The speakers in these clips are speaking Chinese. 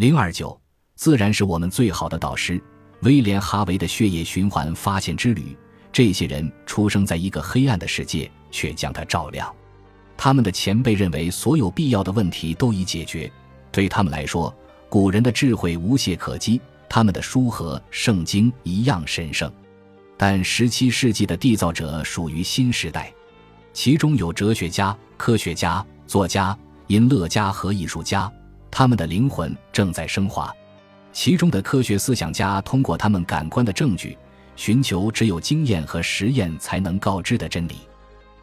零二九，自然是我们最好的导师。威廉·哈维的血液循环发现之旅，这些人出生在一个黑暗的世界，却将它照亮。他们的前辈认为所有必要的问题都已解决，对他们来说，古人的智慧无懈可击，他们的书和圣经一样神圣。但十七世纪的缔造者属于新时代，其中有哲学家、科学家、作家、音乐家和艺术家，他们的灵魂正在升华。其中的科学思想家通过他们感官的证据，寻求只有经验和实验才能告知的真理。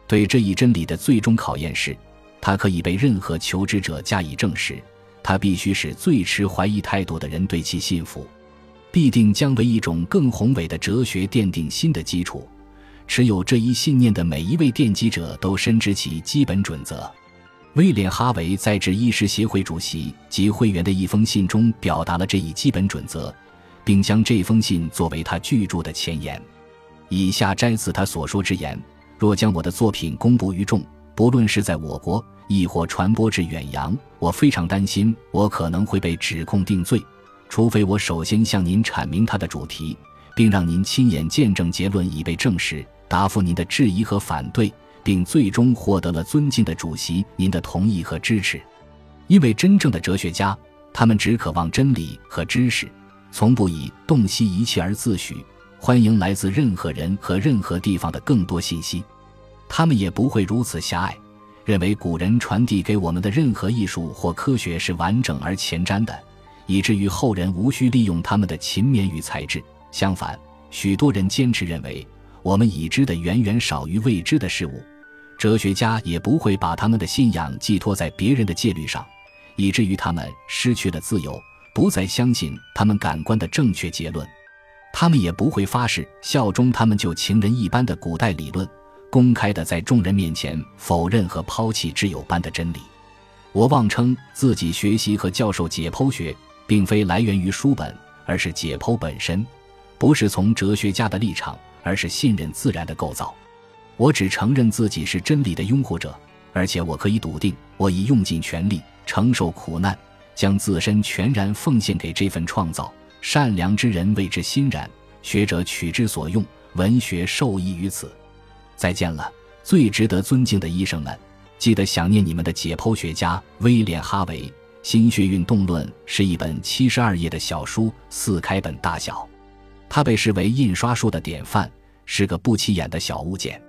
对这一真理的最终考验是，它可以被任何求知者加以证实。它必须使最持怀疑态度的人对其信服，必定将为一种更宏伟的哲学奠定新的基础。持有这一信念的每一位奠基者都深知其基本准则。威廉·哈维在致医师协会主席及会员的一封信中表达了这一基本准则，并将这封信作为他巨著的前言。以下摘自他所说之言：若将我的作品公布于众，不论是在我国，亦或传播至远洋，我非常担心我可能会被指控定罪，除非我首先向您阐明它的主题，并让您亲眼见证结论已被证实，答复您的质疑和反对。并最终获得了尊敬的主席您的同意和支持，因为真正的哲学家，他们只渴望真理和知识，从不以洞悉一切而自诩，欢迎来自任何人和任何地方的更多信息。他们也不会如此狭隘，认为古人传递给我们的任何艺术或科学是完整而前瞻的，以至于后人无需利用他们的勤勉与才智。相反，许多人坚持认为，我们已知的远远少于未知的事物。哲学家也不会把他们的信仰寄托在别人的戒律上，以至于他们失去了自由，不再相信他们感官的正确结论。他们也不会发誓效忠他们就情人一般的古代理论，公开的在众人面前否认和抛弃挚友般的真理。我妄称自己学习和教授解剖学，并非来源于书本，而是解剖本身，不是从哲学家的立场，而是信任自然的构造。我只承认自己是真理的拥护者，而且我可以笃定，我已用尽全力承受苦难，将自身全然奉献给这份创造。善良之人为之欣然，学者取之所用，文学受益于此。再见了，最值得尊敬的医生们！记得想念你们的解剖学家威廉·哈维。《心血运动论》是一本七十二页的小书，四开本大小，它被视为印刷术的典范，是个不起眼的小物件。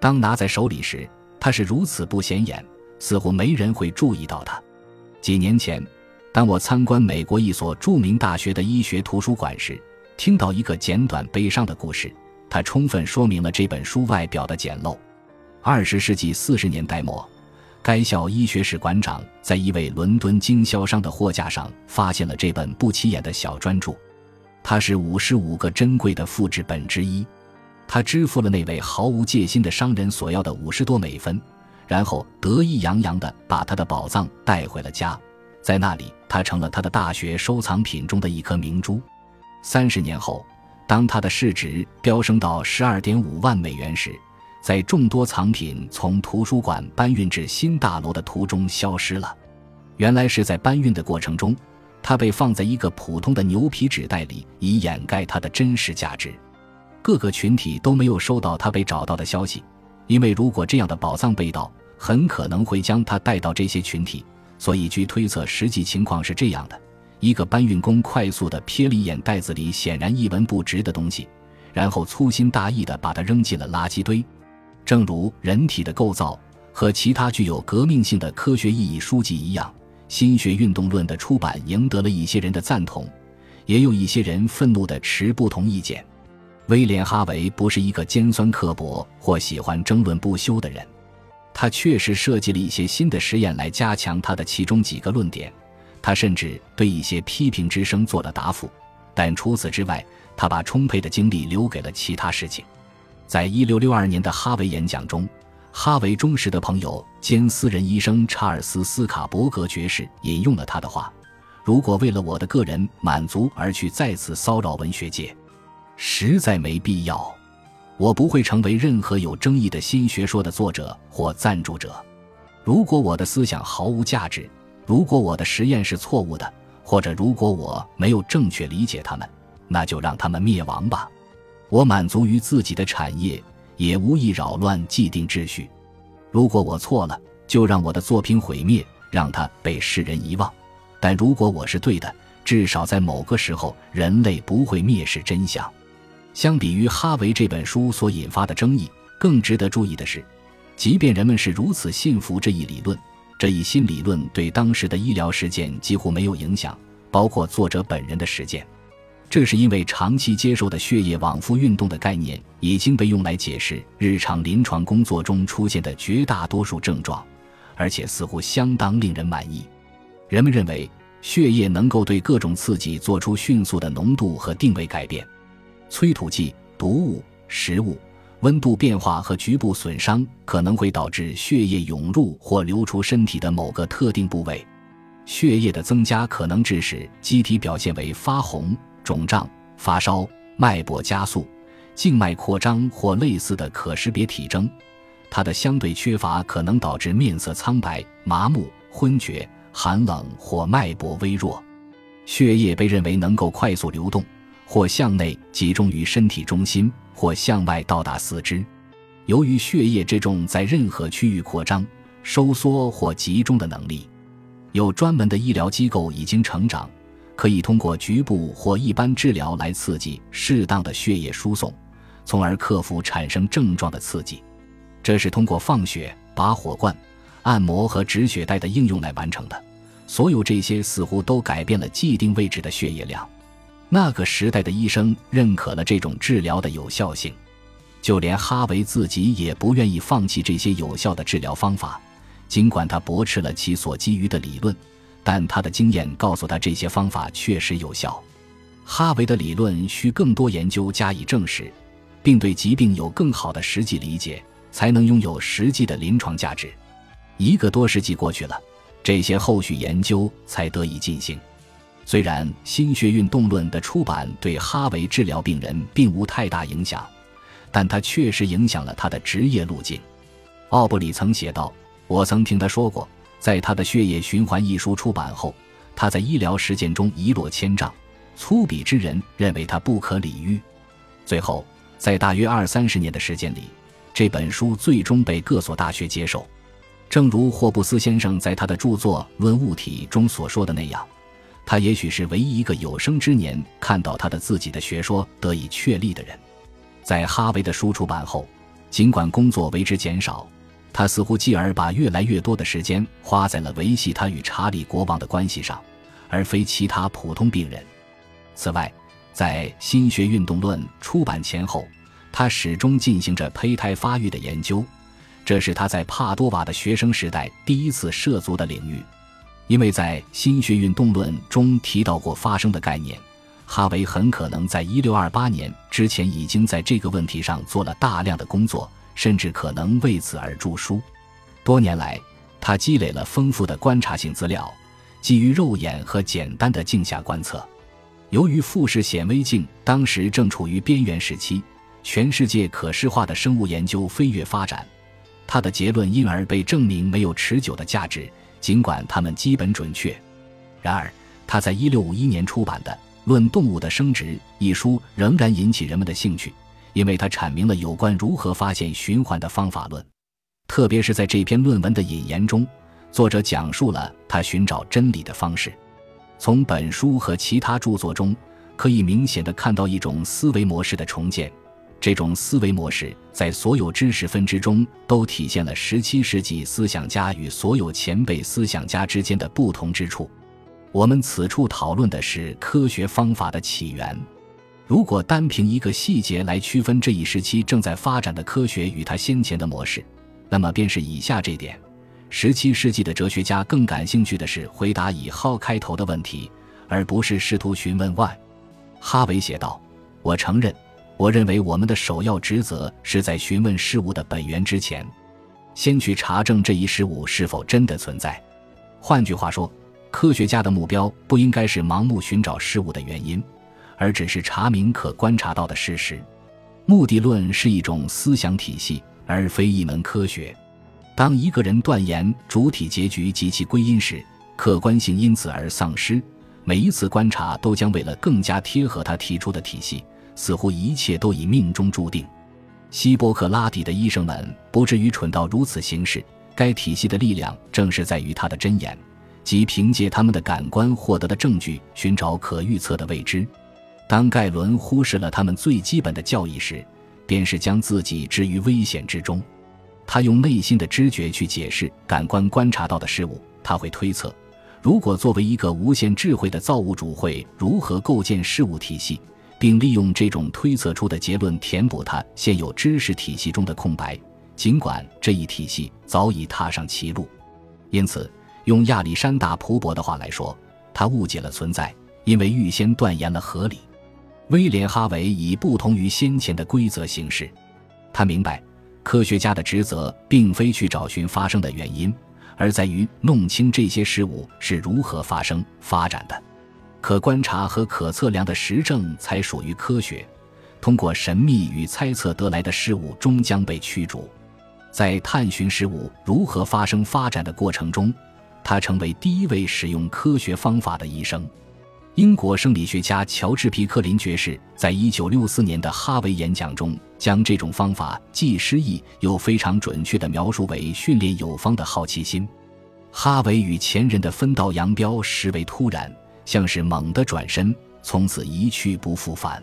当拿在手里时，它是如此不显眼，似乎没人会注意到它。几年前，当我参观美国一所著名大学的医学图书馆时，听到一个简短悲伤的故事，它充分说明了这本书外表的简陋。二十世纪四十年代末，该校医学史馆长在一位伦敦经销商的货架上发现了这本不起眼的小专著，它是五十五个珍贵的复制本之一。他支付了那位毫无戒心的商人所要的五十多美分，然后得意洋洋地把他的宝藏带回了家，在那里，他成了他的大学收藏品中的一颗明珠。三十年后，当他的市值飙升到十二点五万美元时，在众多藏品从图书馆搬运至新大楼的途中消失了。原来是在搬运的过程中，它被放在一个普通的牛皮纸袋里，以掩盖它的真实价值。各个群体都没有收到他被找到的消息，因为如果这样的宝藏被盗，很可能会将他带到这些群体。所以，据推测，实际情况是这样的：一个搬运工快速地瞥了一眼袋子里显然一文不值的东西，然后粗心大意地把它扔进了垃圾堆。正如人体的构造和其他具有革命性的科学意义书籍一样，《心学运动论》的出版赢得了一些人的赞同，也有一些人愤怒地持不同意见。威廉·哈维不是一个尖酸刻薄或喜欢争论不休的人，他确实设计了一些新的实验来加强他的其中几个论点，他甚至对一些批评之声做了答复，但除此之外，他把充沛的精力留给了其他事情。在一六六二年的哈维演讲中，哈维忠实的朋友兼私人医生查尔斯·斯卡伯格爵士引用了他的话：“如果为了我的个人满足而去再次骚扰文学界。”实在没必要，我不会成为任何有争议的新学说的作者或赞助者。如果我的思想毫无价值，如果我的实验是错误的，或者如果我没有正确理解他们，那就让他们灭亡吧。我满足于自己的产业，也无意扰乱既定秩序。如果我错了，就让我的作品毁灭，让它被世人遗忘。但如果我是对的，至少在某个时候，人类不会蔑视真相。相比于哈维这本书所引发的争议，更值得注意的是，即便人们是如此信服这一理论，这一新理论对当时的医疗实践几乎没有影响，包括作者本人的实践。这是因为长期接受的血液往复运动的概念已经被用来解释日常临床工作中出现的绝大多数症状，而且似乎相当令人满意。人们认为血液能够对各种刺激做出迅速的浓度和定位改变，催吐剂、毒物、食物、温度变化和局部损伤可能会导致血液涌入或流出身体的某个特定部位。血液的增加可能致使机体表现为发红。肿胀、发烧、脉搏加速、静脉扩张或类似的可识别体征，它的相对缺乏可能导致面色苍白、麻木、昏厥、寒冷或脉搏微弱。血液被认为能够快速流动，或向内集中于身体中心，或向外到达四肢。由于血液这种在任何区域扩张、收缩或集中的能力，有专门的医疗机构已经成长。可以通过局部或一般治疗来刺激适当的血液输送，从而克服产生症状的刺激。这是通过放血、拔火罐、按摩和止血带的应用来完成的。所有这些似乎都改变了既定位置的血液量。那个时代的医生认可了这种治疗的有效性，就连哈维自己也不愿意放弃这些有效的治疗方法，尽管他驳斥了其所基于的理论。但他的经验告诉他，这些方法确实有效。哈维的理论需更多研究加以证实，并对疾病有更好的实际理解，才能拥有实际的临床价值。一个多世纪过去了，这些后续研究才得以进行。虽然心血运动论的出版对哈维治疗病人并无太大影响，但他确实影响了他的职业路径。奥布里曾写道：“我曾听他说过。”在他的《血液循环》一书出版后，他在医疗实践中一落千丈，粗鄙之人认为他不可理喻。最后，在大约二三十年的时间里，这本书最终被各所大学接受。正如霍布斯先生在他的著作《论物体》中所说的那样，他也许是唯一一个有生之年看到他的自己的学说得以确立的人。在哈维的书出版后，尽管工作为之减少。他似乎继而把越来越多的时间花在了维系他与查理国王的关系上，而非其他普通病人。此外，在心学运动论出版前后，他始终进行着胚胎发育的研究，这是他在帕多瓦的学生时代第一次涉足的领域。因为在新学运动论中提到过发生的概念，哈维很可能在1628年之前已经在这个问题上做了大量的工作。甚至可能为此而著书。多年来，他积累了丰富的观察性资料，基于肉眼和简单的镜下观测。由于富士显微镜当时正处于边缘时期，全世界可视化的生物研究飞跃发展，他的结论因而被证明没有持久的价值，尽管他们基本准确。然而，他在1651年出版的《论动物的生殖》一书仍然引起人们的兴趣。因为他阐明了有关如何发现循环的方法论，特别是在这篇论文的引言中，作者讲述了他寻找真理的方式。从本书和其他著作中，可以明显的看到一种思维模式的重建。这种思维模式在所有知识分支中都体现了17世纪思想家与所有前辈思想家之间的不同之处。我们此处讨论的是科学方法的起源。如果单凭一个细节来区分这一时期正在发展的科学与它先前的模式，那么便是以下这点：十七世纪的哲学家更感兴趣的是回答以 “how” 开头的问题，而不是试图询问 “why”。哈维写道：“我承认，我认为我们的首要职责是在询问事物的本源之前，先去查证这一事物是否真的存在。换句话说，科学家的目标不应该是盲目寻找事物的原因。”而只是查明可观察到的事实。目的论是一种思想体系，而非一门科学。当一个人断言主体结局及其归因时，客观性因此而丧失，每一次观察都将为了更加贴合他提出的体系，似乎一切都已命中注定。希波克拉底的医生们不至于蠢到如此形式。该体系的力量正是在于他的箴言，即凭借他们的感官获得的证据寻找可预测的未知。当盖伦忽视了他们最基本的教义时，便是将自己置于危险之中。他用内心的知觉去解释感官观察到的事物。他会推测，如果作为一个无限智慧的造物主会如何构建事物体系，并利用这种推测出的结论填补他现有知识体系中的空白，尽管这一体系早已踏上歧路。因此，用亚历山大·普伯的话来说，他误解了存在，因为预先断言了合理。威廉·哈维以不同于先前的规则行事，他明白，科学家的职责并非去找寻发生的原因，而在于弄清这些事物是如何发生、发展的。可观察和可测量的实证才属于科学，通过神秘与猜测得来的事物终将被驱逐。在探寻事物如何发生、发展的过程中，他成为第一位使用科学方法的医生。英国生理学家乔治·皮克林爵士在一九六四年的哈维演讲中，将这种方法既诗意又非常准确地描述为训练有方的好奇心。哈维与前人的分道扬镳实为突然，像是猛地转身，从此一去不复返。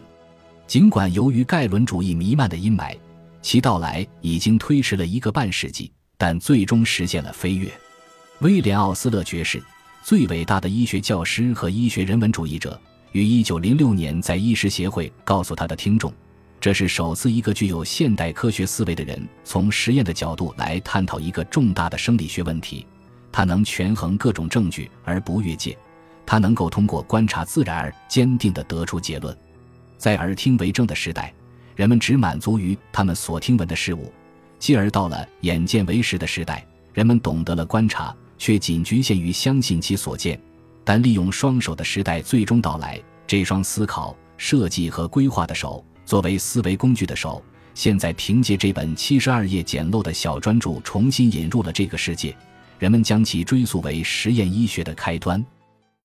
尽管由于盖伦主义弥漫的阴霾，其到来已经推迟了一个半世纪，但最终实现了飞跃。威廉·奥斯勒爵士。最伟大的医学教师和医学人文主义者，于一九零六年在医师协会告诉他的听众，这是首次一个具有现代科学思维的人从实验的角度来探讨一个重大的生理学问题。他能权衡各种证据而不越界，他能够通过观察自然而坚定地得出结论。在耳听为证的时代，人们只满足于他们所听闻的事物；继而到了眼见为实的时代，人们懂得了观察。却仅局限于相信其所见，但利用双手的时代最终到来。这双思考、设计和规划的手，作为思维工具的手，现在凭借这本七十二页简陋的小专著重新引入了这个世界。人们将其追溯为实验医学的开端，